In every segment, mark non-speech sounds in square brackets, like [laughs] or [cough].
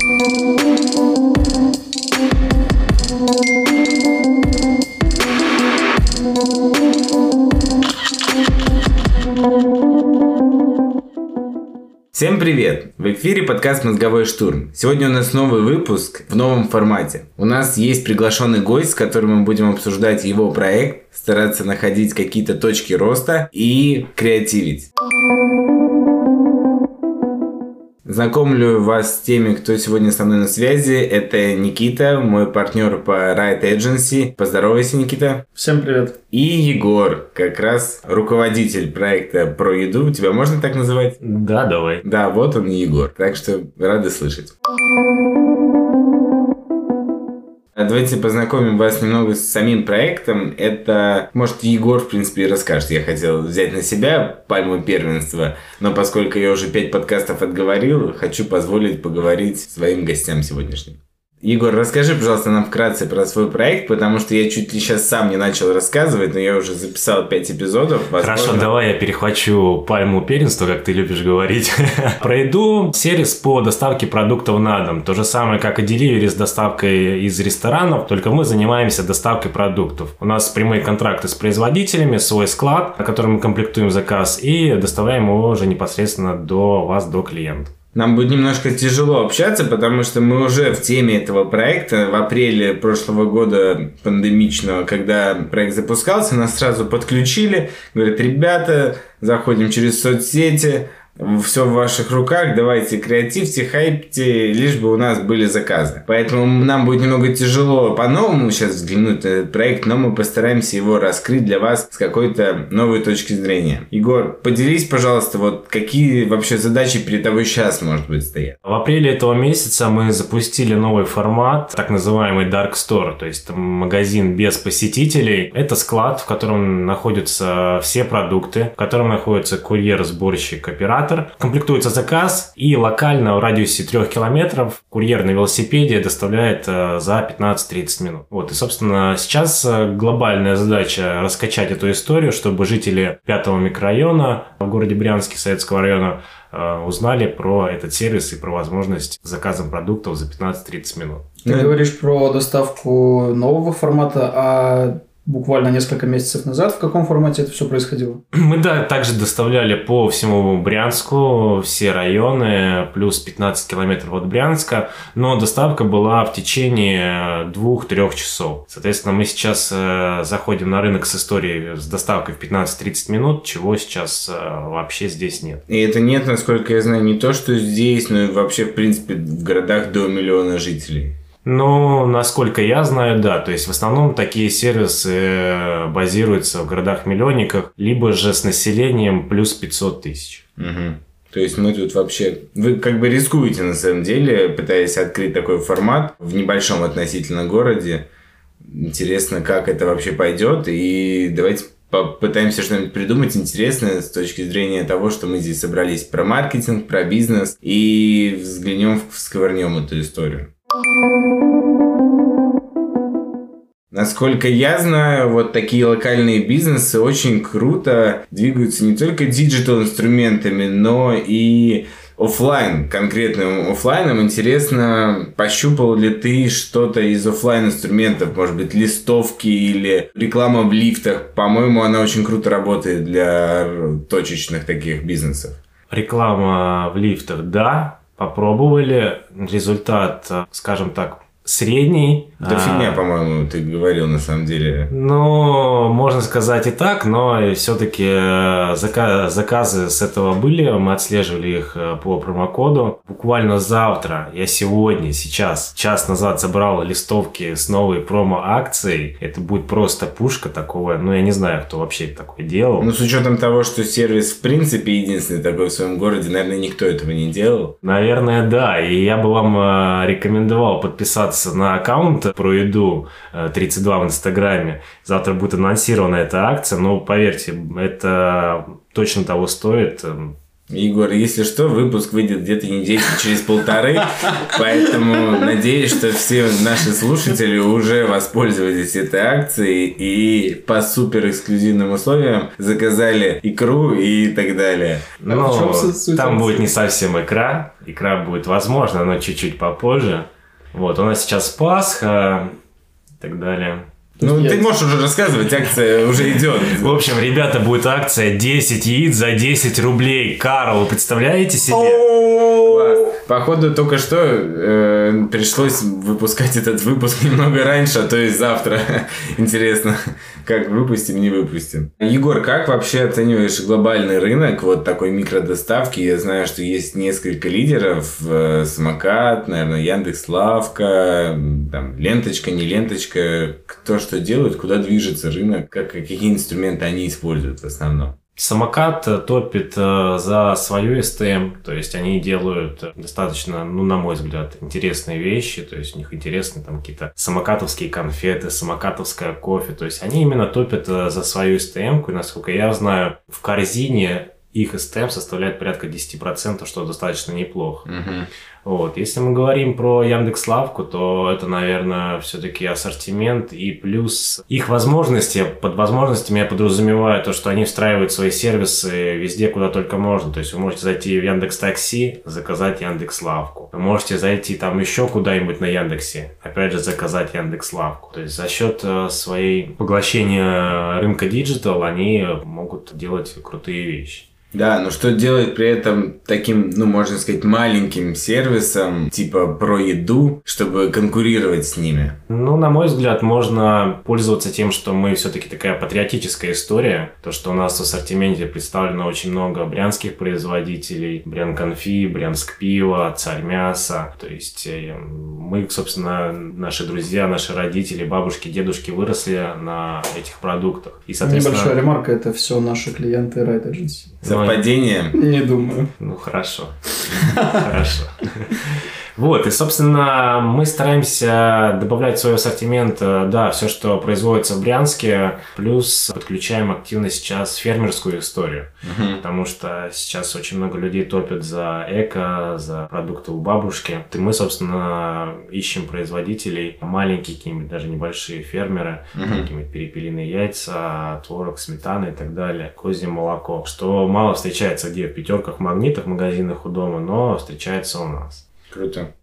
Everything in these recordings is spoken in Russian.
Всем привет! В эфире подкаст «Мозговой штурм». Сегодня у нас новый выпуск в новом формате. У нас есть приглашенный гость, с которым мы будем обсуждать его проект, стараться находить какие-то точки роста и креативить. Знакомлю вас с теми, кто сегодня со мной на связи. Это Никита, мой партнер по Right Agency. Поздоровайся, Никита. Всем привет. И Егор, как раз руководитель проекта про еду. Тебя можно так называть? Да, давай. Да, вот он Егор. Так что рады слышать. А давайте познакомим вас немного с самим проектом. Это, может, Егор, в принципе, расскажет. Я хотел взять на себя пальму первенства, но поскольку я уже пять подкастов отговорил, хочу позволить поговорить своим гостям сегодняшним. Егор, расскажи, пожалуйста, нам вкратце про свой проект, потому что я чуть ли сейчас сам не начал рассказывать, но я уже записал 5 эпизодов. Возможно... Хорошо, давай я перехвачу пальму первенства, как ты любишь говорить. [laughs] Пройду сервис по доставке продуктов на дом. То же самое, как и Delivery с доставкой из ресторанов, только мы занимаемся доставкой продуктов. У нас прямые контракты с производителями, свой склад, на котором мы комплектуем заказ и доставляем его уже непосредственно до вас, до клиента. Нам будет немножко тяжело общаться, потому что мы уже в теме этого проекта. В апреле прошлого года пандемичного, когда проект запускался, нас сразу подключили. Говорят, ребята, заходим через соцсети, все в ваших руках, давайте креативьте, хайпьте, лишь бы у нас были заказы. Поэтому нам будет немного тяжело по-новому сейчас взглянуть на этот проект, но мы постараемся его раскрыть для вас с какой-то новой точки зрения. Егор, поделись, пожалуйста, вот какие вообще задачи перед тобой сейчас, может быть, стоят? В апреле этого месяца мы запустили новый формат, так называемый Dark Store, то есть магазин без посетителей. Это склад, в котором находятся все продукты, в котором находится курьер, сборщик, оператор, оператор, комплектуется заказ и локально в радиусе 3 километров курьер на велосипеде доставляет э, за 15-30 минут. Вот, и, собственно, сейчас э, глобальная задача раскачать эту историю, чтобы жители пятого микрорайона в городе Брянске, Советского района, э, узнали про этот сервис и про возможность заказа продуктов за 15-30 минут. Ты говоришь про доставку нового формата, а буквально несколько месяцев назад. В каком формате это все происходило? Мы да, также доставляли по всему Брянску, все районы, плюс 15 километров от Брянска, но доставка была в течение двух-трех часов. Соответственно, мы сейчас э, заходим на рынок с историей с доставкой в 15-30 минут, чего сейчас э, вообще здесь нет. И это нет, насколько я знаю, не то, что здесь, но и вообще, в принципе, в городах до миллиона жителей. Ну, насколько я знаю, да. То есть в основном такие сервисы э, базируются в городах-миллионниках, либо же с населением плюс 500 тысяч. Угу. То есть мы тут вообще... Вы как бы рискуете на самом деле, пытаясь открыть такой формат в небольшом относительно городе. Интересно, как это вообще пойдет. И давайте попытаемся что-нибудь придумать интересное с точки зрения того, что мы здесь собрались про маркетинг, про бизнес. И взглянем, всковырнем эту историю. Насколько я знаю, вот такие локальные бизнесы очень круто двигаются не только digital инструментами, но и офлайн, конкретным офлайном. Интересно, пощупал ли ты что-то из офлайн инструментов, может быть, листовки или реклама в лифтах? По-моему, она очень круто работает для точечных таких бизнесов. Реклама в лифтах, да, попробовали. Результат, скажем так, средний. Да а, фигня, по-моему, ты говорил на самом деле. Ну, можно сказать и так, но все-таки э, заказ, заказы с этого были, мы отслеживали их э, по промокоду. Буквально завтра, я сегодня, сейчас, час назад забрал листовки с новой промо-акцией. Это будет просто пушка такого, ну, я не знаю, кто вообще такое делал. Ну, с учетом того, что сервис в принципе единственный такой в своем городе, наверное, никто этого не делал. Наверное, да, и я бы вам э, рекомендовал подписаться подписаться на аккаунт про еду 32 э, в Инстаграме. Завтра будет анонсирована эта акция, но поверьте, это точно того стоит. Егор, если что, выпуск выйдет где-то недельки [laughs] через полторы, поэтому надеюсь, что все наши слушатели уже воспользовались этой акцией и по супер эксклюзивным условиям заказали икру и так далее. Но а там будет не совсем икра, икра будет возможно, но чуть-чуть попозже. Вот, у нас сейчас Пасха и так далее. Ну, я... ты можешь уже рассказывать, акция уже идет. В общем, ребята, будет акция 10 яиц за 10 рублей. Карл, вы представляете себе? Класс. Походу, только что э, пришлось выпускать этот выпуск [laughs] немного раньше, а то и завтра. [laughs] Интересно, как выпустим, не выпустим. Егор, как вообще оцениваешь глобальный рынок вот такой микродоставки? Я знаю, что есть несколько лидеров. Э, Самокат, наверное, Яндекс Лавка, там, ленточка, не ленточка. Кто что делает, куда движется рынок, как, какие инструменты они используют в основном? Самокат э, топит э, за свою STM, то есть они делают достаточно, ну, на мой взгляд, интересные вещи, то есть у них интересны там какие-то самокатовские конфеты, самокатовское кофе, то есть они именно топят э, за свою STM, и, насколько я знаю, в корзине их STM составляет порядка 10%, что достаточно неплохо. Uh-huh. Вот. Если мы говорим про Яндекс Лавку, то это, наверное, все-таки ассортимент и плюс их возможности. Под возможностями я подразумеваю то, что они встраивают свои сервисы везде, куда только можно. То есть вы можете зайти в Яндекс Такси, заказать Яндекс Лавку. Вы можете зайти там еще куда-нибудь на Яндексе, опять же заказать Яндекс Лавку. То есть за счет э, своей поглощения рынка digital они могут делать крутые вещи. Да, но что делать при этом таким, ну, можно сказать, маленьким сервисом, типа про еду, чтобы конкурировать с ними? Ну, на мой взгляд, можно пользоваться тем, что мы все-таки такая патриотическая история. То, что у нас в ассортименте представлено очень много брянских производителей. Брян конфи, Брянск пиво, Царь мяса. То есть э, мы, собственно, наши друзья, наши родители, бабушки, дедушки выросли на этих продуктах. И, соответственно... Небольшая ремарка, это все наши клиенты Ride Agency. Совпадение? Не думаю. Ну, хорошо. Хорошо. Вот, и, собственно, мы стараемся добавлять в свой ассортимент, э, да, все, что производится в Брянске, плюс подключаем активно сейчас фермерскую историю, угу. потому что сейчас очень много людей топят за эко, за продукты у бабушки. И мы, собственно, ищем производителей, маленькие какие-нибудь, даже небольшие фермеры, угу. какие-нибудь перепелиные яйца, творог, сметана и так далее, козье молоко, что мало встречается где в пятерках, магнитах, магазинах у дома, но встречается у нас. Круто.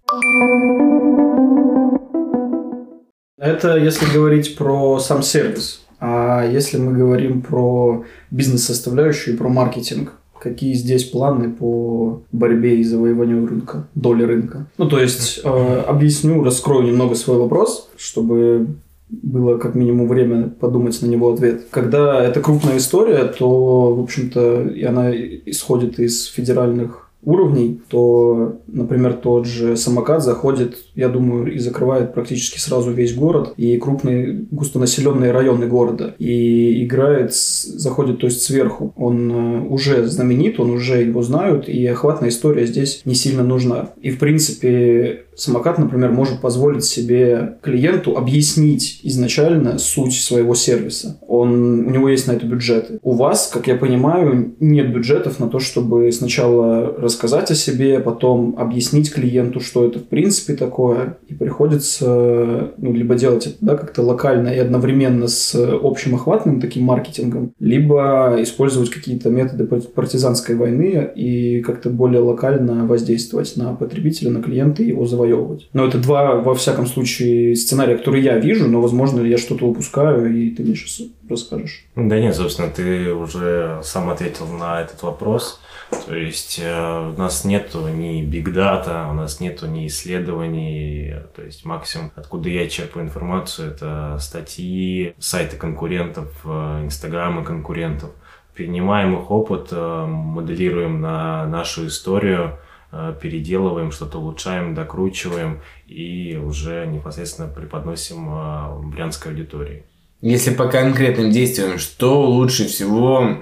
Это если говорить про сам сервис. А если мы говорим про бизнес-составляющую и про маркетинг, какие здесь планы по борьбе и завоеванию рынка, доли рынка? Ну, то есть, э, объясню, раскрою немного свой вопрос, чтобы было как минимум время подумать на него ответ. Когда это крупная история, то, в общем-то, и она исходит из федеральных уровней, то, например, тот же самокат заходит, я думаю, и закрывает практически сразу весь город и крупные густонаселенные районы города. И играет, заходит, то есть сверху. Он э, уже знаменит, он уже его знают, и охватная история здесь не сильно нужна. И, в принципе, самокат, например, может позволить себе клиенту объяснить изначально суть своего сервиса. Он, у него есть на это бюджеты. У вас, как я понимаю, нет бюджетов на то, чтобы сначала рассказать о себе, потом объяснить клиенту, что это в принципе такое, и приходится ну, либо делать это да, как-то локально и одновременно с общим охватным таким маркетингом, либо использовать какие-то методы партизанской войны и как-то более локально воздействовать на потребителя, на клиента и его завоевывать. Но это два, во всяком случае, сценария, которые я вижу, но, возможно, я что-то упускаю, и ты мне сейчас расскажешь. Да нет, собственно, ты уже сам ответил на этот вопрос. То есть э, у нас нету ни биг дата, у нас нету ни исследований, то есть максимум, откуда я черпаю информацию, это статьи, сайты конкурентов, э, инстаграмы конкурентов. Перенимаем их опыт, э, моделируем на нашу историю, Э, переделываем, что-то улучшаем, докручиваем и уже непосредственно преподносим э, брянской аудитории. Если по конкретным действиям, что лучше всего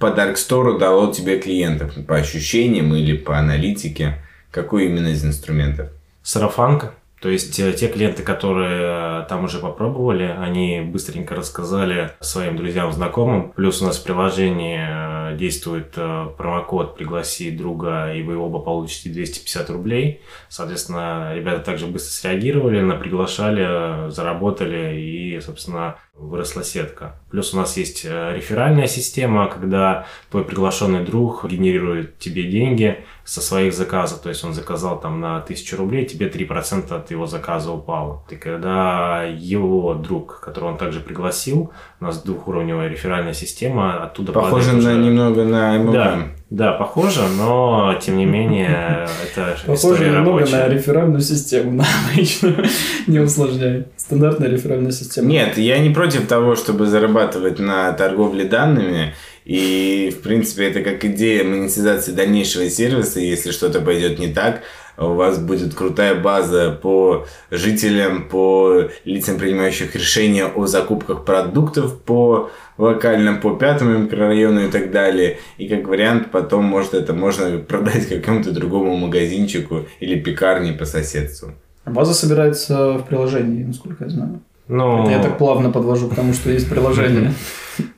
по Dark Store дало тебе клиентов? По ощущениям или по аналитике? Какой именно из инструментов? Сарафанка. То есть э, те клиенты, которые э, там уже попробовали, они быстренько рассказали своим друзьям, знакомым. Плюс у нас в приложении э, действует промокод «Пригласи друга», и вы оба получите 250 рублей. Соответственно, ребята также быстро среагировали, приглашали, заработали и, собственно, выросла сетка. Плюс у нас есть реферальная система, когда твой приглашенный друг генерирует тебе деньги со своих заказов. То есть он заказал там на 1000 рублей, тебе 3% от его заказа упало. И когда его друг, которого он также пригласил, у нас двухуровневая реферальная система, оттуда Похоже на, уже... немного на MLM. Да, да, похоже, но тем не менее [laughs] это Похоже немного рабочая. на реферальную систему, [laughs] обычно не усложняй. Стандартная реферальная система. Нет, я не против того, чтобы зарабатывать на торговле данными. И, в принципе, это как идея монетизации дальнейшего сервиса. Если что-то пойдет не так, у вас будет крутая база по жителям, по лицам, принимающих решения о закупках продуктов, по локальным, по пятому микрорайону и так далее. И как вариант, потом, может, это можно продать какому-то другому магазинчику или пекарне по соседству. А база собирается в приложении, насколько я знаю. Но... Это я так плавно подвожу к тому, что есть приложение. [laughs]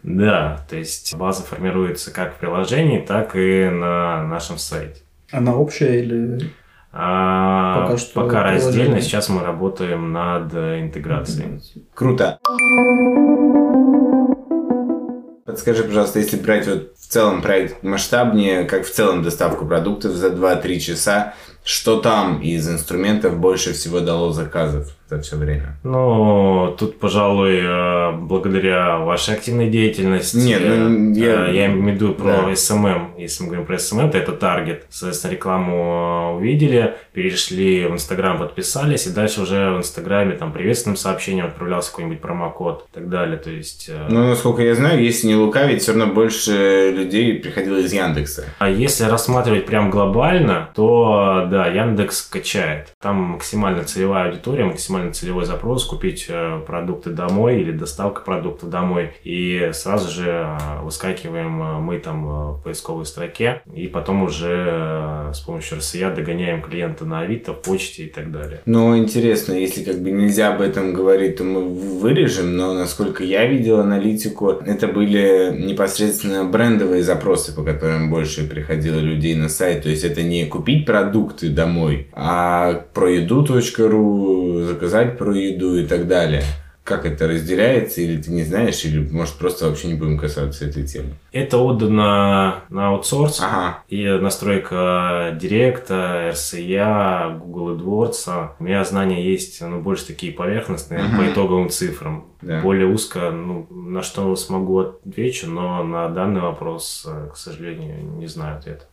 Да, то есть база формируется как в приложении, так и на нашем сайте. Она общая или... А, пока что пока раздельно. Сейчас мы работаем над интеграцией. Круто. Подскажи, пожалуйста, если брать вот в целом проект масштабнее, как в целом доставку продуктов за 2-3 часа, что там из инструментов больше всего дало заказов? За все время? Ну, тут, пожалуй, э, благодаря вашей активной деятельности. Нет, ну, я... Э, я имею в виду про да. SMM. Если мы говорим про SMM, то это таргет. Соответственно, рекламу увидели, перешли в Инстаграм, подписались, и дальше уже в Инстаграме там приветственным сообщением отправлялся какой-нибудь промокод и так далее. То есть... Э, ну, насколько я знаю, если не лукавить, все равно больше людей приходило из Яндекса. А если рассматривать прям глобально, то да, Яндекс качает. Там максимально целевая аудитория, максимально максимально целевой запрос, купить э, продукты домой или доставка продуктов домой. И сразу же э, выскакиваем э, мы там в поисковой строке, и потом уже с помощью RSA догоняем клиента на Авито, почте и так далее. Ну, интересно, если как бы нельзя об этом говорить, то мы вырежем, но насколько я видел аналитику, это были непосредственно брендовые запросы, по которым больше приходило людей на сайт. То есть это не купить продукты домой, а про еду.ру заказать рассказать про еду и так далее. Как это разделяется, или ты не знаешь, или может просто вообще не будем касаться этой темы? Это отдано на аутсорс. Ага. И настройка Директа, RCA, Google AdWords. У меня знания есть, но больше такие поверхностные, ага. по итоговым цифрам. Да. Более узко, ну, на что смогу отвечу, но на данный вопрос, к сожалению, не знаю ответа.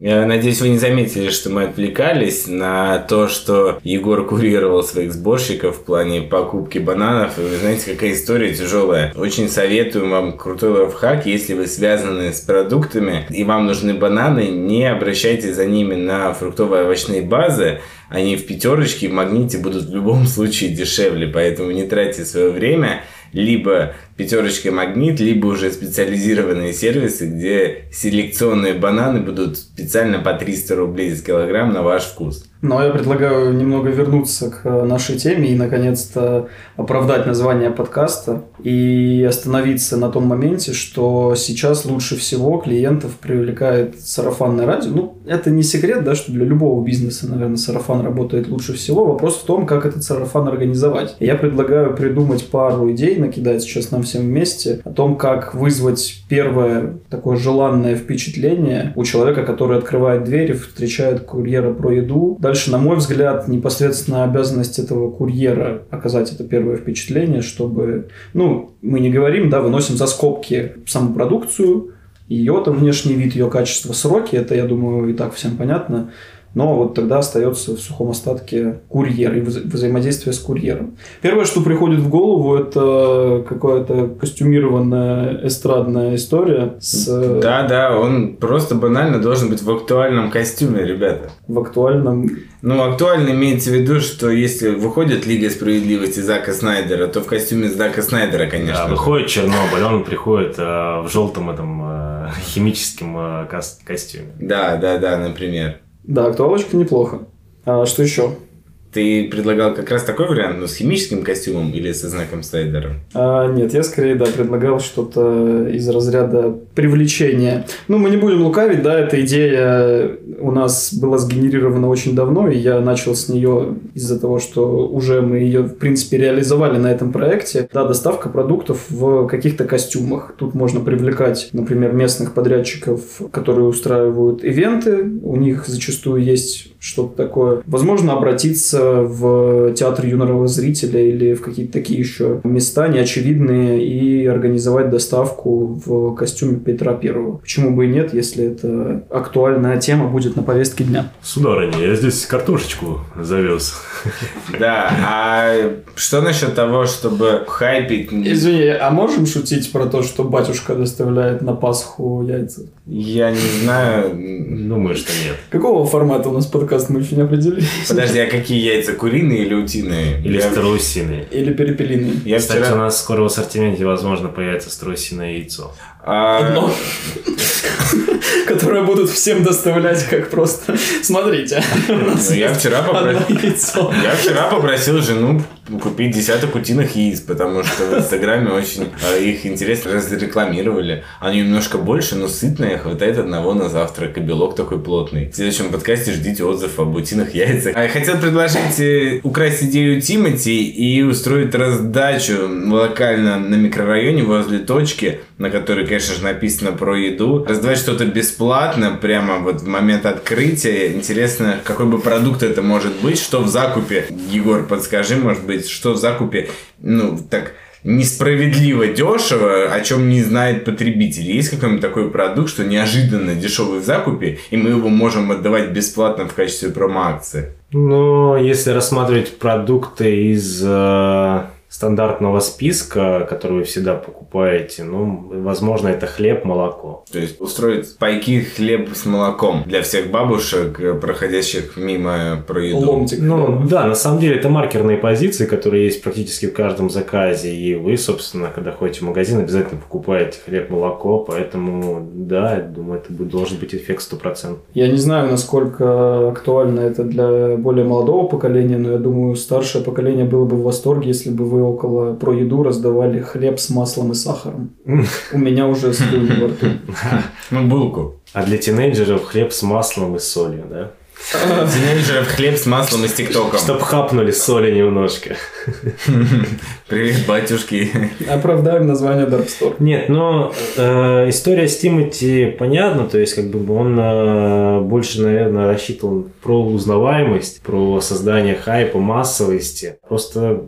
Я надеюсь, вы не заметили, что мы отвлекались на то, что Егор курировал своих сборщиков в плане покупки бананов. И вы знаете, какая история тяжелая. Очень советую вам крутой лайфхак, если вы связаны с продуктами и вам нужны бананы, не обращайтесь за ними на фруктовые овощные базы. Они в пятерочке, в магните будут в любом случае дешевле, поэтому не тратьте свое время либо пятерочка магнит, либо уже специализированные сервисы, где селекционные бананы будут специально по 300 рублей за килограмм на ваш вкус. Но я предлагаю немного вернуться к нашей теме и, наконец-то, оправдать название подкаста и остановиться на том моменте, что сейчас лучше всего клиентов привлекает сарафанное радио. Ну, это не секрет, да, что для любого бизнеса, наверное, сарафан работает лучше всего. Вопрос в том, как этот сарафан организовать. Я предлагаю придумать пару идей, накидать сейчас нам всем вместе, о том, как вызвать первое такое желанное впечатление у человека, который открывает дверь и встречает курьера про еду, Дальше, на мой взгляд, непосредственно обязанность этого курьера оказать это первое впечатление, чтобы, ну, мы не говорим, да, выносим за скобки саму продукцию, ее там внешний вид, ее качество, сроки, это, я думаю, и так всем понятно но вот тогда остается в сухом остатке курьер и вза- взаимодействие с курьером. Первое, что приходит в голову, это какая-то костюмированная эстрадная история с... Да, да, он просто банально должен быть в актуальном костюме, ребята. В актуальном... Ну, актуально имеется в виду, что если выходит Лига Справедливости Зака Снайдера, то в костюме Зака Снайдера, конечно. Да, выходит Чернобыль, он приходит э, в желтом этом э, [laughs] химическом э, костюме. Да, да, да, например. Да, актуалочка неплохо. А что еще? Ты предлагал как раз такой вариант, но с химическим костюмом или со знаком Снайдера? А, нет, я скорее, да, предлагал что-то из разряда привлечения. Ну, мы не будем лукавить, да, эта идея у нас была сгенерирована очень давно, и я начал с нее из-за того, что уже мы ее, в принципе, реализовали на этом проекте. Да, доставка продуктов в каких-то костюмах. Тут можно привлекать, например, местных подрядчиков, которые устраивают ивенты. У них зачастую есть что-то такое. Возможно, обратиться в театр юного зрителя или в какие-то такие еще места неочевидные и организовать доставку в костюме Петра Первого. Почему бы и нет, если это актуальная тема будет на повестке дня? Сударыня, я здесь картошечку завез. Да, а что насчет того, чтобы хайпить... Извини, а можем шутить про то, что батюшка доставляет на Пасху яйца? Я не знаю. Думаю, что нет. Какого формата у нас подкаст мы еще не определились? Подожди, а какие яйца? Куриные или утиные? Или Я- страусиные. Или перепелиные? Я Кстати, вчера... у нас скоро в ассортименте, возможно, появится страусиное яйцо. а, Одно. [laughs] Которое будут всем доставлять как просто. Смотрите. Ну. Я вчера попросил жену купить десяток утиных яиц, потому что в Инстаграме очень э, их интересно разрекламировали. Они немножко больше, но сытные, хватает одного на завтрак, и белок такой плотный. В следующем подкасте ждите отзыв об утиных яйцах. А я хотел предложить э, украсть идею Тимати и устроить раздачу локально на микрорайоне возле точки, на которой, конечно же, написано про еду. Раздавать что-то бесплатно прямо вот в момент открытия. Интересно, какой бы продукт это может быть, что в закупе. Егор, подскажи, может быть, что в закупе, ну, так несправедливо дешево, о чем не знает потребитель. Есть какой-нибудь такой продукт, что неожиданно дешевый в закупе, и мы его можем отдавать бесплатно в качестве промо-акции? Но если рассматривать продукты из э, стандартного списка, который вы всегда покупаете, ну, возможно, это хлеб, молоко. То есть устроить пайки хлеб с молоком для всех бабушек, проходящих мимо про еду. Ломтик. Ну, да, на самом деле это маркерные позиции, которые есть практически в каждом заказе. И вы, собственно, когда ходите в магазин, обязательно покупаете хлеб, молоко. Поэтому, да, я думаю, это будет, должен быть эффект 100%. Я не знаю, насколько актуально это для более молодого поколения, но я думаю, старшее поколение было бы в восторге, если бы вы около про еду раздавали хлеб с маслом и сахаром. У меня уже слюни во рту. [laughs] Ну, булку. А для тинейджеров хлеб с маслом и солью, да? [laughs] Тинейджеров хлеб с маслом и с тиктоком. Чтоб хапнули соли немножко. [laughs] Привет, батюшки. Оправдаем название Dark Store. Нет, но э, история с Тимати понятна, то есть как бы он э, больше, наверное, рассчитывал про узнаваемость, про создание хайпа, массовости. Просто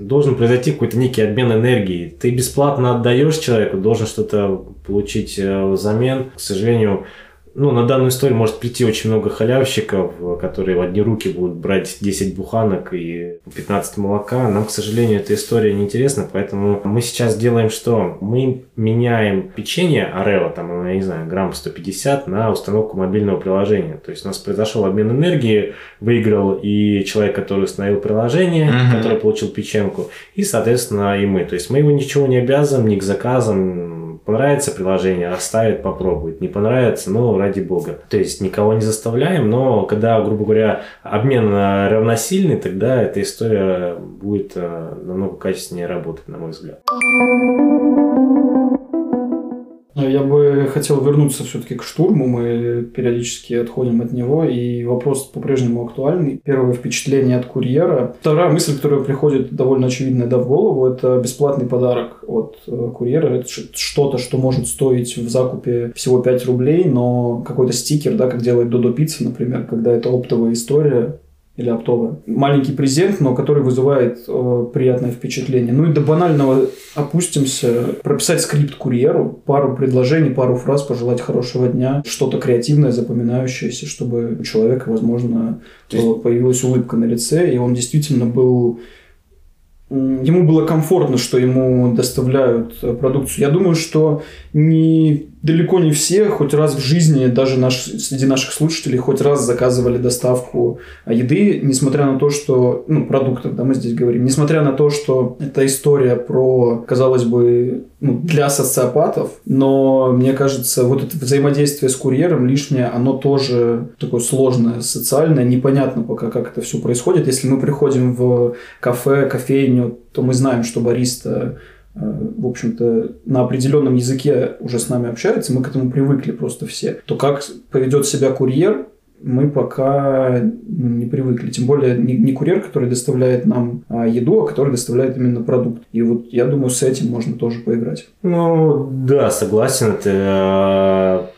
должен произойти какой-то некий обмен энергией. Ты бесплатно отдаешь человеку, должен что-то получить э, взамен. К сожалению, ну, на данную историю может прийти очень много халявщиков, которые в одни руки будут брать 10 буханок и 15 молока. Нам, к сожалению, эта история не интересна, поэтому мы сейчас делаем что? Мы меняем печенье Орео, там, я не знаю, грамм 150 на установку мобильного приложения. То есть у нас произошел обмен энергии, выиграл и человек, который установил приложение, Мгм. который получил печенку, и, соответственно, и мы. То есть мы его ничего не обязываем, ни к заказам, Понравится приложение, оставит, попробует. Не понравится, ну, ради бога. То есть никого не заставляем, но когда, грубо говоря, обмен э, равносильный, тогда эта история будет э, намного качественнее работать, на мой взгляд. Я бы хотел вернуться все-таки к штурму. Мы периодически отходим от него, и вопрос по-прежнему актуальный. Первое впечатление от курьера. Вторая мысль, которая приходит довольно очевидная да, в голову, это бесплатный подарок от э, курьера. Это что-то, что может стоить в закупе всего 5 рублей, но какой-то стикер, да, как делает Додо Пицца, например, когда это оптовая история, или оптовая. Маленький презент, но который вызывает э, приятное впечатление. Ну и до банального опустимся. Прописать скрипт курьеру, пару предложений, пару фраз, пожелать хорошего дня, что-то креативное, запоминающееся, чтобы у человека, возможно, есть- э, появилась улыбка на лице, и он действительно был Ему было комфортно, что ему доставляют э, продукцию. Я думаю, что не далеко не все хоть раз в жизни, даже наш, среди наших слушателей, хоть раз заказывали доставку еды, несмотря на то, что, ну, продуктов, да, мы здесь говорим, несмотря на то, что это история про, казалось бы, ну, для социопатов, но мне кажется, вот это взаимодействие с курьером лишнее, оно тоже такое сложное, социальное, непонятно пока, как это все происходит. Если мы приходим в кафе, кофейню, то мы знаем, что бариста в общем-то, на определенном языке уже с нами общается, мы к этому привыкли просто все, то как поведет себя курьер, мы пока не привыкли. Тем более не, не курьер, который доставляет нам а, еду, а который доставляет именно продукт. И вот я думаю, с этим можно тоже поиграть. Ну, да, согласен. Это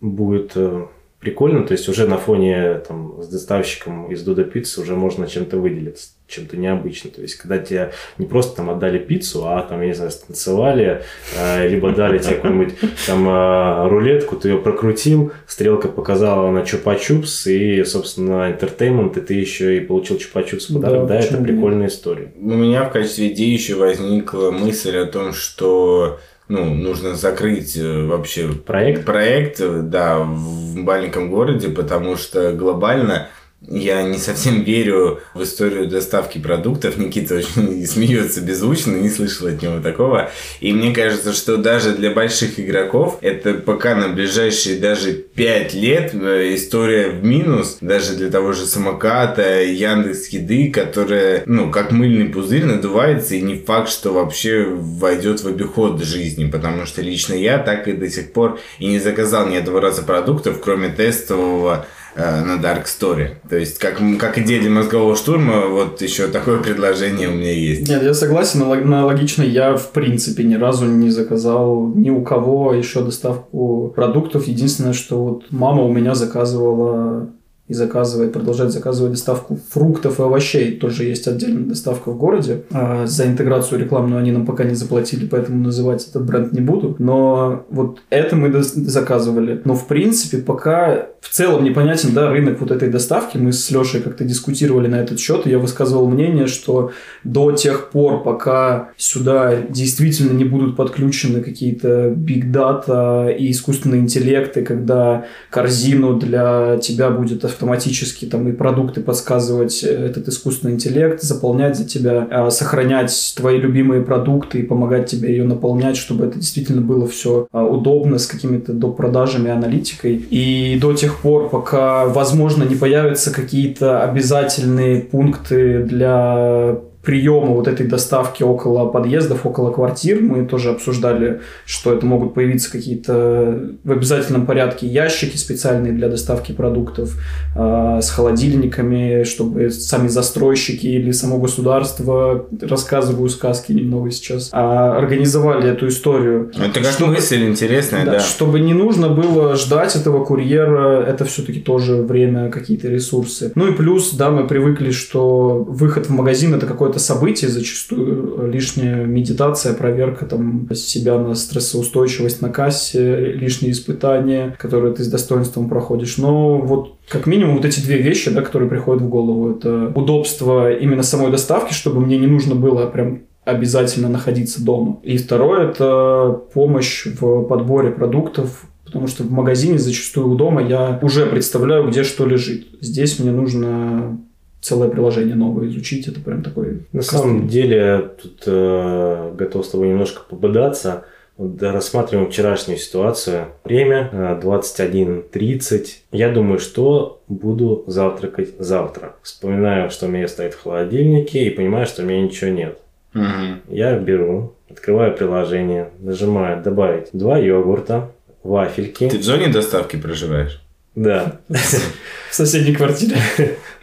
э, будет э, прикольно, то есть уже на фоне там, с доставщиком из Дуда Пиццы уже можно чем-то выделиться, чем-то необычным. То есть когда тебе не просто там отдали пиццу, а там, я не знаю, станцевали, э, либо дали тебе какую-нибудь там э, рулетку, ты ее прокрутил, стрелка показала на чупа-чупс, и, собственно, интертеймент, и ты еще и получил чупа-чупс в подарок. Да, да это прикольная история. У меня в качестве идеи еще возникла мысль о том, что ну, нужно закрыть э, вообще проект, проект да, в маленьком городе, потому что глобально я не совсем верю в историю доставки продуктов. Никита очень [laughs] смеется беззвучно, не слышал от него такого. И мне кажется, что даже для больших игроков это пока на ближайшие даже 5 лет э, история в минус. Даже для того же самоката, Яндекс Еды, которая, ну, как мыльный пузырь надувается, и не факт, что вообще войдет в обиход жизни. Потому что лично я так и до сих пор и не заказал ни одного раза продуктов, кроме тестового на Dark Story. То есть, как, как идея для мозгового штурма, вот еще такое предложение у меня есть. Нет, я согласен, аналогично я в принципе ни разу не заказал ни у кого еще доставку продуктов. Единственное, что вот мама у меня заказывала и заказывает, продолжает заказывать доставку фруктов и овощей. Тоже есть отдельная доставка в городе. А за интеграцию рекламную они нам пока не заплатили, поэтому называть этот бренд не буду. Но вот это мы заказывали. Но в принципе пока в целом непонятен да, рынок вот этой доставки. Мы с Лешей как-то дискутировали на этот счет, и я высказывал мнение, что до тех пор, пока сюда действительно не будут подключены какие-то биг дата и искусственные интеллекты, когда корзину для тебя будет автоматически там и продукты подсказывать э, этот искусственный интеллект, заполнять за тебя, а, сохранять твои любимые продукты и помогать тебе ее наполнять, чтобы это действительно было все а, удобно с какими-то доп. продажами, аналитикой. И до тех пор, пока, возможно, не появятся какие-то обязательные пункты для приема вот этой доставки около подъездов, около квартир. Мы тоже обсуждали, что это могут появиться какие-то в обязательном порядке ящики специальные для доставки продуктов э, с холодильниками, чтобы сами застройщики или само государство, рассказываю сказки немного сейчас, э, организовали эту историю. Это как чтобы, мысль интересная, да, да. Чтобы не нужно было ждать этого курьера, это все-таки тоже время, какие-то ресурсы. Ну и плюс, да, мы привыкли, что выход в магазин это какой-то какое-то событие, зачастую лишняя медитация, проверка там себя на стрессоустойчивость на кассе, лишние испытания, которые ты с достоинством проходишь. Но вот как минимум вот эти две вещи, да, которые приходят в голову, это удобство именно самой доставки, чтобы мне не нужно было прям обязательно находиться дома. И второе – это помощь в подборе продуктов, потому что в магазине зачастую у дома я уже представляю, где что лежит. Здесь мне нужно целое приложение новое изучить, это прям такой... На самом деле, тут э, готов с тобой немножко пободаться. Вот, рассматриваем вчерашнюю ситуацию. Время 21.30. Э, Я думаю, что буду завтракать завтра. Вспоминаю, что у меня стоит в холодильнике и понимаю, что у меня ничего нет. Угу. Я беру, открываю приложение, нажимаю «Добавить два йогурта», вафельки. Ты в зоне доставки проживаешь? Да. В соседней квартире.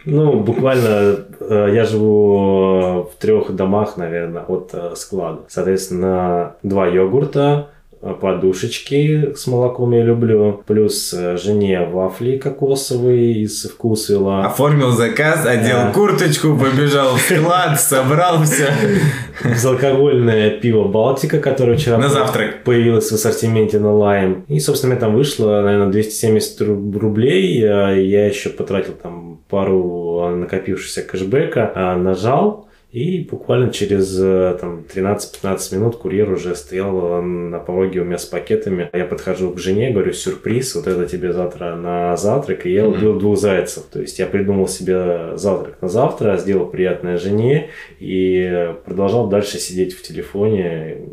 Ну, буквально э, я живу в трех домах, наверное, от э, склада. Соответственно, два йогурта, подушечки с молоком я люблю, плюс э, жене вафли кокосовые из вкусвилла. Оформил заказ, одел а... курточку, побежал в склад, [laughs] собрал все. Безалкогольное пиво Балтика, которое вчера на завтрак появилось в ассортименте на Лайм. И, собственно, мне там вышло, наверное, 270 рублей. Я еще потратил там пару накопившихся кэшбэка, а, нажал, И буквально через э, там, 13-15 минут курьер уже стоял на пороге у меня с пакетами. Я подхожу к жене, говорю, сюрприз, вот это тебе завтра на завтрак. И я убил mm-hmm. двух зайцев. То есть я придумал себе завтрак на завтра, сделал приятное жене и продолжал дальше сидеть в телефоне,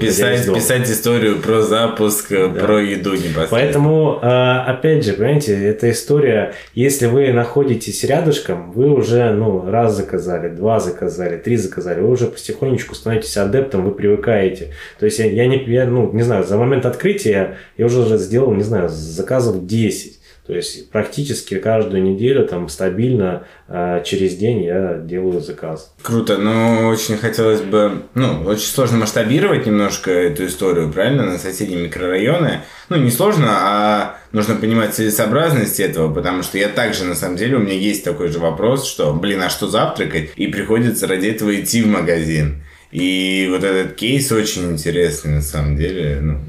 писать, писать историю про запуск, да. про еду непосредственно. Поэтому, а, опять же, понимаете, эта история, если вы находитесь рядышком, вы уже, ну, раз заказали, два заказали, три заказали, вы уже потихонечку становитесь адептом, вы привыкаете. То есть я, я не, я, ну, не знаю, за момент открытия я уже сделал, не знаю, заказов 10. То есть практически каждую неделю там стабильно э, через день я делаю заказ. Круто, но очень хотелось бы, ну, очень сложно масштабировать немножко эту историю, правильно, на соседние микрорайоны. Ну, не сложно, а нужно понимать целесообразность этого, потому что я также, на самом деле, у меня есть такой же вопрос, что, блин, а что завтракать? И приходится ради этого идти в магазин. И вот этот кейс очень интересный, на самом деле. Ну,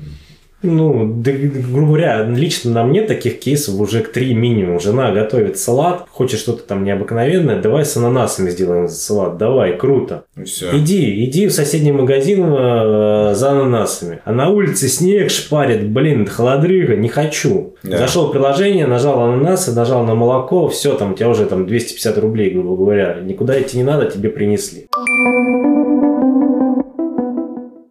ну, да, грубо говоря, лично на мне таких кейсов уже к три минимум. Жена готовит салат, хочет что-то там необыкновенное, давай с ананасами сделаем салат, давай, круто. Все. Иди, иди в соседний магазин э, за ананасами. А на улице снег шпарит, блин, холодрыга, не хочу. Да. Зашел в приложение, нажал ананасы, нажал на молоко, все, там у тебя уже там 250 рублей, грубо говоря. Никуда идти не надо, тебе принесли.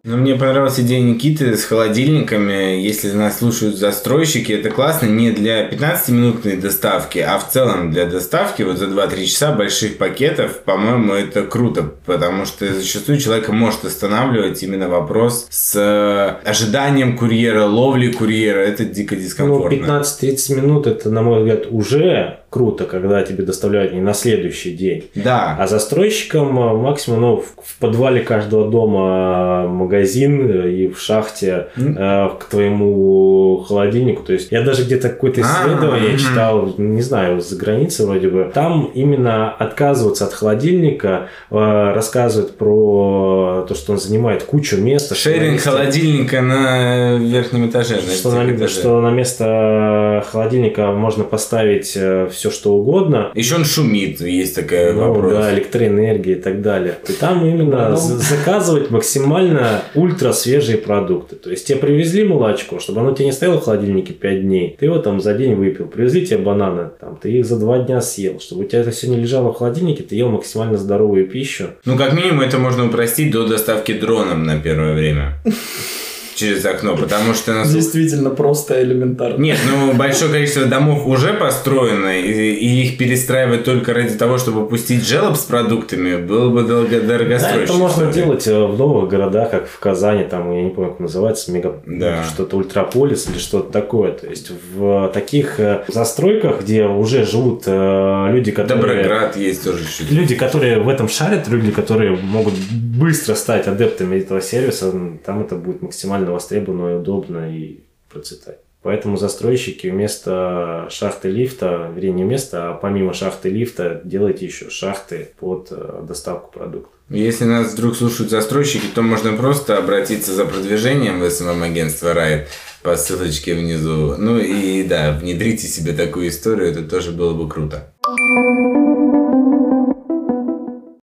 Ну, мне понравилась идея Никиты с холодильниками. Если нас слушают застройщики, это классно не для 15-минутной доставки, а в целом для доставки вот за 2-3 часа больших пакетов, по-моему, это круто, потому что зачастую человека может останавливать именно вопрос с э, ожиданием курьера, ловли курьера. Это дико дискомфортно. Ну, 15-30 минут это, на мой взгляд, уже круто, когда тебе доставляют не на следующий день. Да. А застройщикам э, максимум ну, в подвале каждого дома магазин э, и в шахте mm. к твоему холодильнику. То есть я даже где-то какое-то исследование А-а-а. читал, не знаю, за границей вроде бы. Там именно отказываться от холодильника рассказывают про то, что он занимает кучу места. Шеринг холодильника на верхнем этаже. Что на, что на место холодильника можно поставить все что угодно. Еще он шумит, есть такая ну, вопрос. Да, электроэнергия и так далее. И там именно ну... заказывать максимально ультра свежие продукты. То есть тебе привезли молочко, чтобы оно тебе не стояло в холодильнике 5 дней. Ты его там за день выпил. Привезли тебе бананы, там, ты их за 2 дня съел. Чтобы у тебя это все не лежало в холодильнике, ты ел максимально здоровую пищу. Ну, как минимум, это можно упростить до доставки дроном на первое время [laughs] через окно, потому что... Нас... Действительно просто элементарно. Нет, ну большое количество домов уже построено, и, и их перестраивать только ради того, чтобы пустить желоб с продуктами, было бы долго дорогосрочно. Да, это можно делать э, в новых городах, как в Казани, там, я не помню, как называется, мега... да. что-то ультраполис или что-то такое. То есть в таких э, застройках, где уже живут э, люди, которые... Доброград есть тоже чуть Люди, которые в этом шарят, люди, которые могут быстро стать адептами этого сервиса, там это будет максимально востребовано и удобно и процветать. Поэтому застройщики вместо шахты лифта, вернее не вместо, а помимо шахты лифта делайте еще шахты под э, доставку продуктов. Если нас вдруг слушают застройщики, то можно просто обратиться за продвижением в СММ-агентство Райт по ссылочке внизу. Ну и да, внедрите себе такую историю, это тоже было бы круто.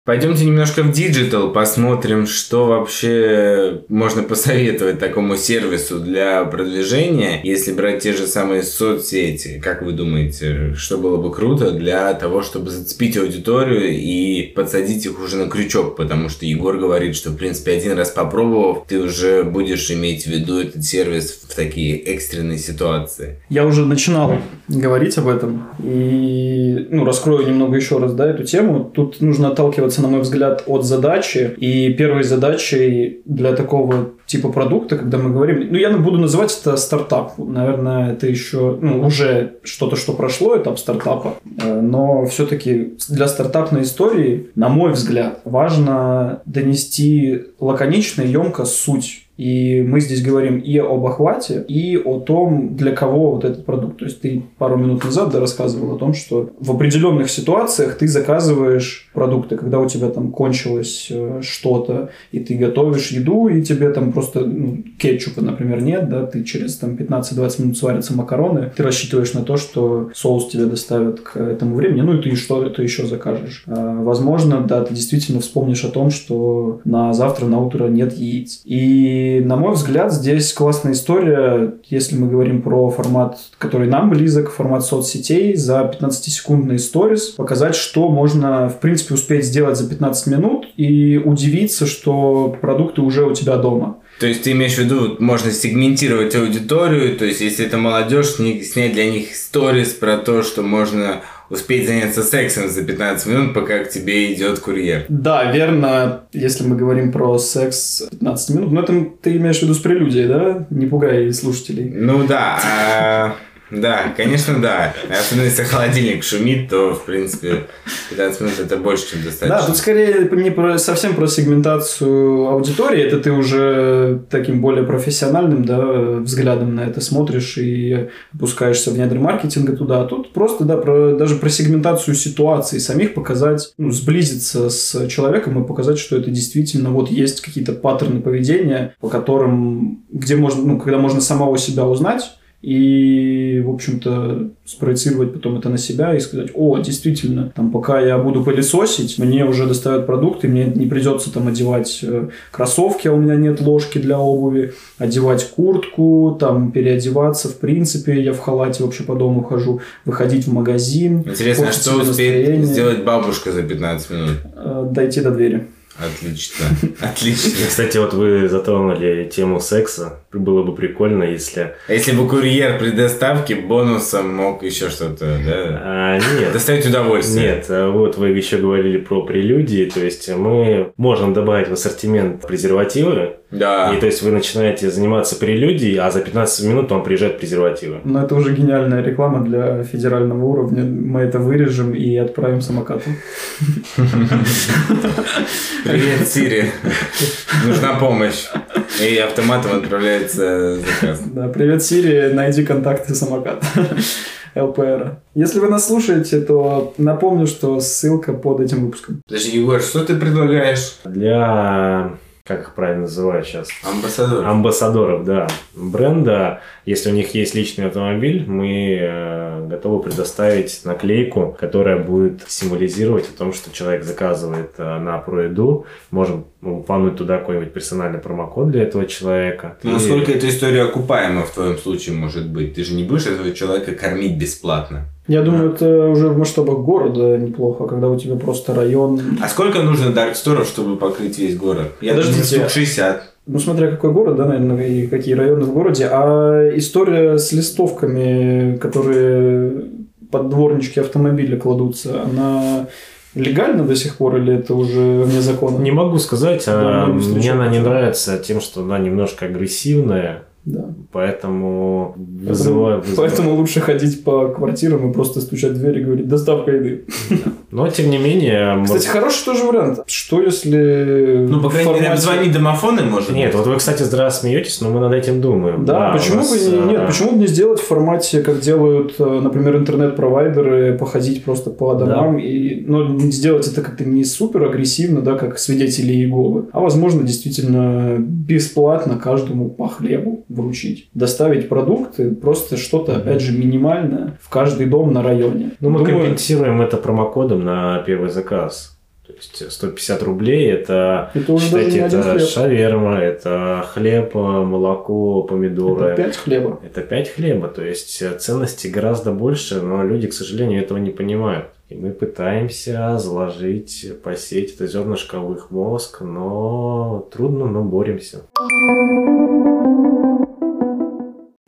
Пойдемте немножко в digital, посмотрим, что вообще можно посоветовать такому сервису для продвижения, если брать те же самые соцсети. Как вы думаете, что было бы круто для того, чтобы зацепить аудиторию и подсадить их уже на крючок? Потому что Егор говорит, что, в принципе, один раз попробовав, ты уже будешь иметь в виду этот сервис в такие экстренные ситуации. Я уже начинал говорить об этом и ну, раскрою немного еще раз да, эту тему. Тут нужно отталкиваться отталкиваться, на мой взгляд, от задачи. И первой задачей для такого типа продукта, когда мы говорим, ну, я буду называть это стартап. Наверное, это еще ну, уже что-то, что прошло, этап стартапа. Э, но все-таки для стартапной истории, на мой взгляд, важно донести лаконично и емко суть И мы здесь говорим и об охвате, и о том, для кого вот этот продукт. То есть ты пару минут назад да, рассказывал о том, что в определенных ситуациях ты заказываешь продукты, когда у тебя там кончилось э, что-то, и ты готовишь еду, и тебе там просто ну, кетчупа, например, нет, да, ты через там 15-20 минут сварятся макароны, ты рассчитываешь на то, что соус тебе доставят к этому времени, ну и ты что-то еще закажешь. А, возможно, да, ты действительно вспомнишь о том, что на завтра, на утро нет яиц. И, на мой взгляд, здесь классная история, если мы говорим про формат, который нам близок, формат соцсетей, за 15-секундные сторис, показать, что можно, в принципе, успеть сделать за 15 минут и удивиться, что продукты уже у тебя дома. То есть ты имеешь в виду, можно сегментировать аудиторию, то есть если это молодежь, снять для них сторис про то, что можно успеть заняться сексом за 15 минут, пока к тебе идет курьер. Да, верно, если мы говорим про секс 15 минут, но это ты имеешь в виду с прелюдией, да? Не пугай слушателей. Ну да, а да, конечно, да. Особенно если холодильник шумит, то, в принципе, 15 минут это больше, чем достаточно. Да, тут скорее не про, совсем про сегментацию аудитории. Это ты уже таким более профессиональным да, взглядом на это смотришь и опускаешься в недра маркетинга туда. А тут просто, да, про, даже про сегментацию ситуаций самих показать, ну, сблизиться с человеком и показать, что это действительно вот есть какие-то паттерны поведения, по которым, где можно, ну, когда можно самого себя узнать, и, в общем-то, спроецировать потом это на себя и сказать, о, действительно, там, пока я буду пылесосить, мне уже доставят продукты, мне не придется там одевать э, кроссовки, а у меня нет ложки для обуви, одевать куртку, там, переодеваться, в принципе, я в халате вообще по дому хожу, выходить в магазин. Интересно, а что успеет сделать бабушка за 15 минут? Э, дойти до двери. Отлично, [laughs] отлично. Кстати, вот вы затронули тему секса. Было бы прикольно, если... А если бы курьер при доставке бонусом мог еще что-то, да? А, нет. Доставить удовольствие. Нет, а вот вы еще говорили про прелюдии, то есть мы можем добавить в ассортимент презервативы, да. И то есть вы начинаете заниматься прелюдией, а за 15 минут вам приезжают презервативы. Ну, это уже гениальная реклама для федерального уровня. Мы это вырежем и отправим самокатом. Привет, Сири. Нужна помощь. И автоматом отправляется заказ. Да, привет, Сири, найди контакты самоката. ЛПР. Если вы нас слушаете, то напомню, что ссылка под этим выпуском. Подожди, Егор, что ты предлагаешь? Для как их правильно называют сейчас? Амбассадоров. Амбассадоров, да. Бренда, если у них есть личный автомобиль, мы э, готовы предоставить наклейку, которая будет символизировать о том, что человек заказывает э, на проеду. Можем упомянуть туда какой-нибудь персональный промокод для этого человека. Ну, насколько эта история окупаема в твоем случае может быть? Ты же не будешь этого человека кормить бесплатно. Я думаю, это уже в масштабах города неплохо, когда у тебя просто район. А сколько нужно дарксторов, чтобы покрыть весь город? Я Подождите, думаю, 60. Ну, смотря какой город, да, наверное, и какие районы в городе. А история с листовками, которые под дворнички автомобиля кладутся, она легально до сих пор или это уже вне закона? Не могу сказать. Да, а мне она не нравится тем, что она немножко агрессивная да. Поэтому вызываю, вызываю. Поэтому лучше ходить по квартирам и просто стучать в дверь и говорить «доставка еды». Но, тем не менее... Кстати, хороший тоже вариант. Что если... Ну, по крайней мере, обзвонить домофоны можно? Нет, вот вы, кстати, зря смеетесь, но мы над этим думаем. Да, почему бы не... Нет, почему бы не сделать в формате, как делают, э, например, интернет-провайдеры, походить просто по домам и... Но сделать это как-то не супер агрессивно, да, как свидетели Иеговы, а, возможно, действительно бесплатно каждому по хлебу вручить. Доставить продукты, просто что-то, опять же, минимальное в каждый дом на районе. Ну, мы Думаю... компенсируем это промокодом на первый заказ. То есть 150 рублей это, это считайте, это шаверма, это хлеб, молоко, помидоры. Это 5 хлеба. Это 5 хлеба. То есть ценности гораздо больше, но люди, к сожалению, этого не понимают. И мы пытаемся заложить, посеять это зернышко в их мозг, но трудно, но боремся.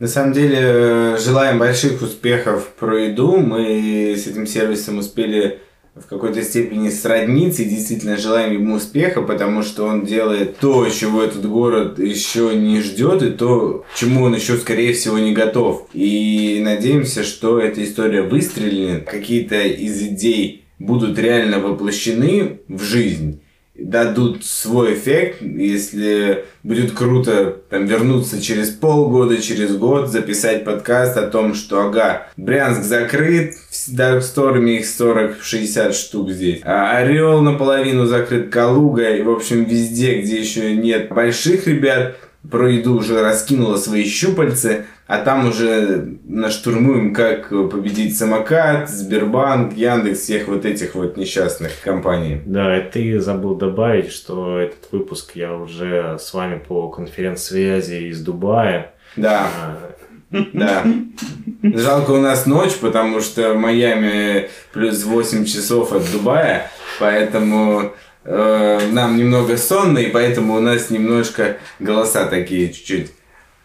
На самом деле, желаем больших успехов про еду. Мы с этим сервисом успели в какой-то степени сродниться и действительно желаем ему успеха, потому что он делает то, чего этот город еще не ждет, и то, чему он еще, скорее всего, не готов. И надеемся, что эта история выстрелит, какие-то из идей будут реально воплощены в жизнь. Дадут свой эффект, если будет круто там, вернуться через полгода, через год, записать подкаст о том, что, ага, Брянск закрыт, в Dark Store их 40-60 штук здесь, а Орел наполовину закрыт, Калуга, и, в общем, везде, где еще нет больших ребят, про еду уже раскинула свои щупальцы, а там уже наштурмуем, как победить самокат, Сбербанк, Яндекс, всех вот этих вот несчастных компаний. Да, и ты забыл добавить, что этот выпуск я уже с вами по конференц-связи из Дубая. Да. А, да. Жалко у нас ночь, потому что в Майами плюс 8 часов от Дубая, поэтому э, нам немного сонно, и поэтому у нас немножко голоса такие чуть-чуть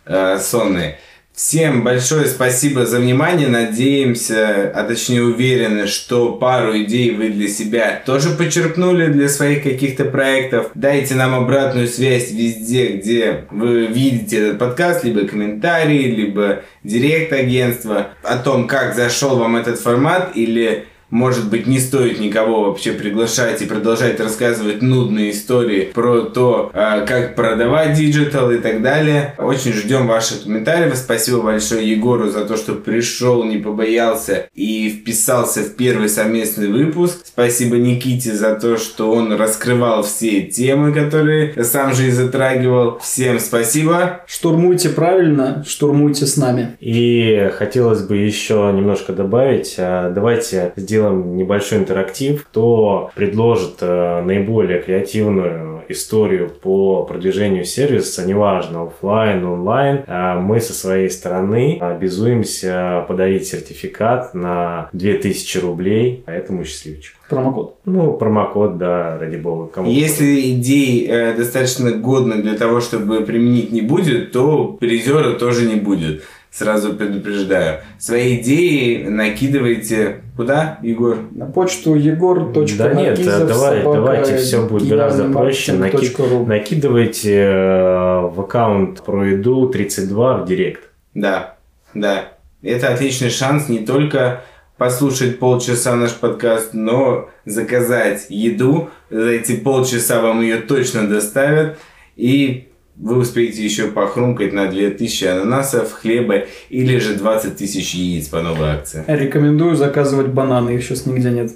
э, сонные. Всем большое спасибо за внимание. Надеемся, а точнее уверены, что пару идей вы для себя тоже почерпнули для своих каких-то проектов. Дайте нам обратную связь везде, где вы видите этот подкаст, либо комментарии, либо директ агентства о том, как зашел вам этот формат или может быть, не стоит никого вообще приглашать и продолжать рассказывать нудные истории про то, а, как продавать digital и так далее. Очень ждем ваших комментариев. Спасибо большое Егору за то, что пришел, не побоялся и вписался в первый совместный выпуск. Спасибо Никите за то, что он раскрывал все темы, которые сам же и затрагивал. Всем спасибо. Штурмуйте правильно, штурмуйте с нами. И хотелось бы еще немножко добавить. А, давайте сделаем сделаем небольшой интерактив. Кто предложит э, наиболее креативную историю по продвижению сервиса, неважно, офлайн, онлайн, э, мы со своей стороны обязуемся подарить сертификат на 2000 рублей этому счастливчику. Промокод. Ну, промокод, да, ради бога. Кому Если идей э, достаточно годных для того, чтобы применить не будет, то призера тоже не будет сразу предупреждаю. Свои идеи накидывайте куда, Егор? На почту егор. Да нет, давай, давайте все будет гораздо проще. Наки... Накидывайте э, в аккаунт про еду 32 в директ. Да, да. Это отличный шанс не только послушать полчаса наш подкаст, но заказать еду. За эти полчаса вам ее точно доставят. И вы успеете еще похрумкать на 2000 ананасов, хлеба или же 20 тысяч яиц по новой акции. Рекомендую заказывать бананы, их сейчас нигде нет.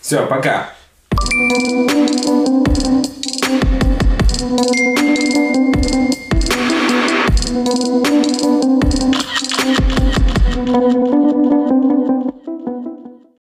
Все, пока. Thank you.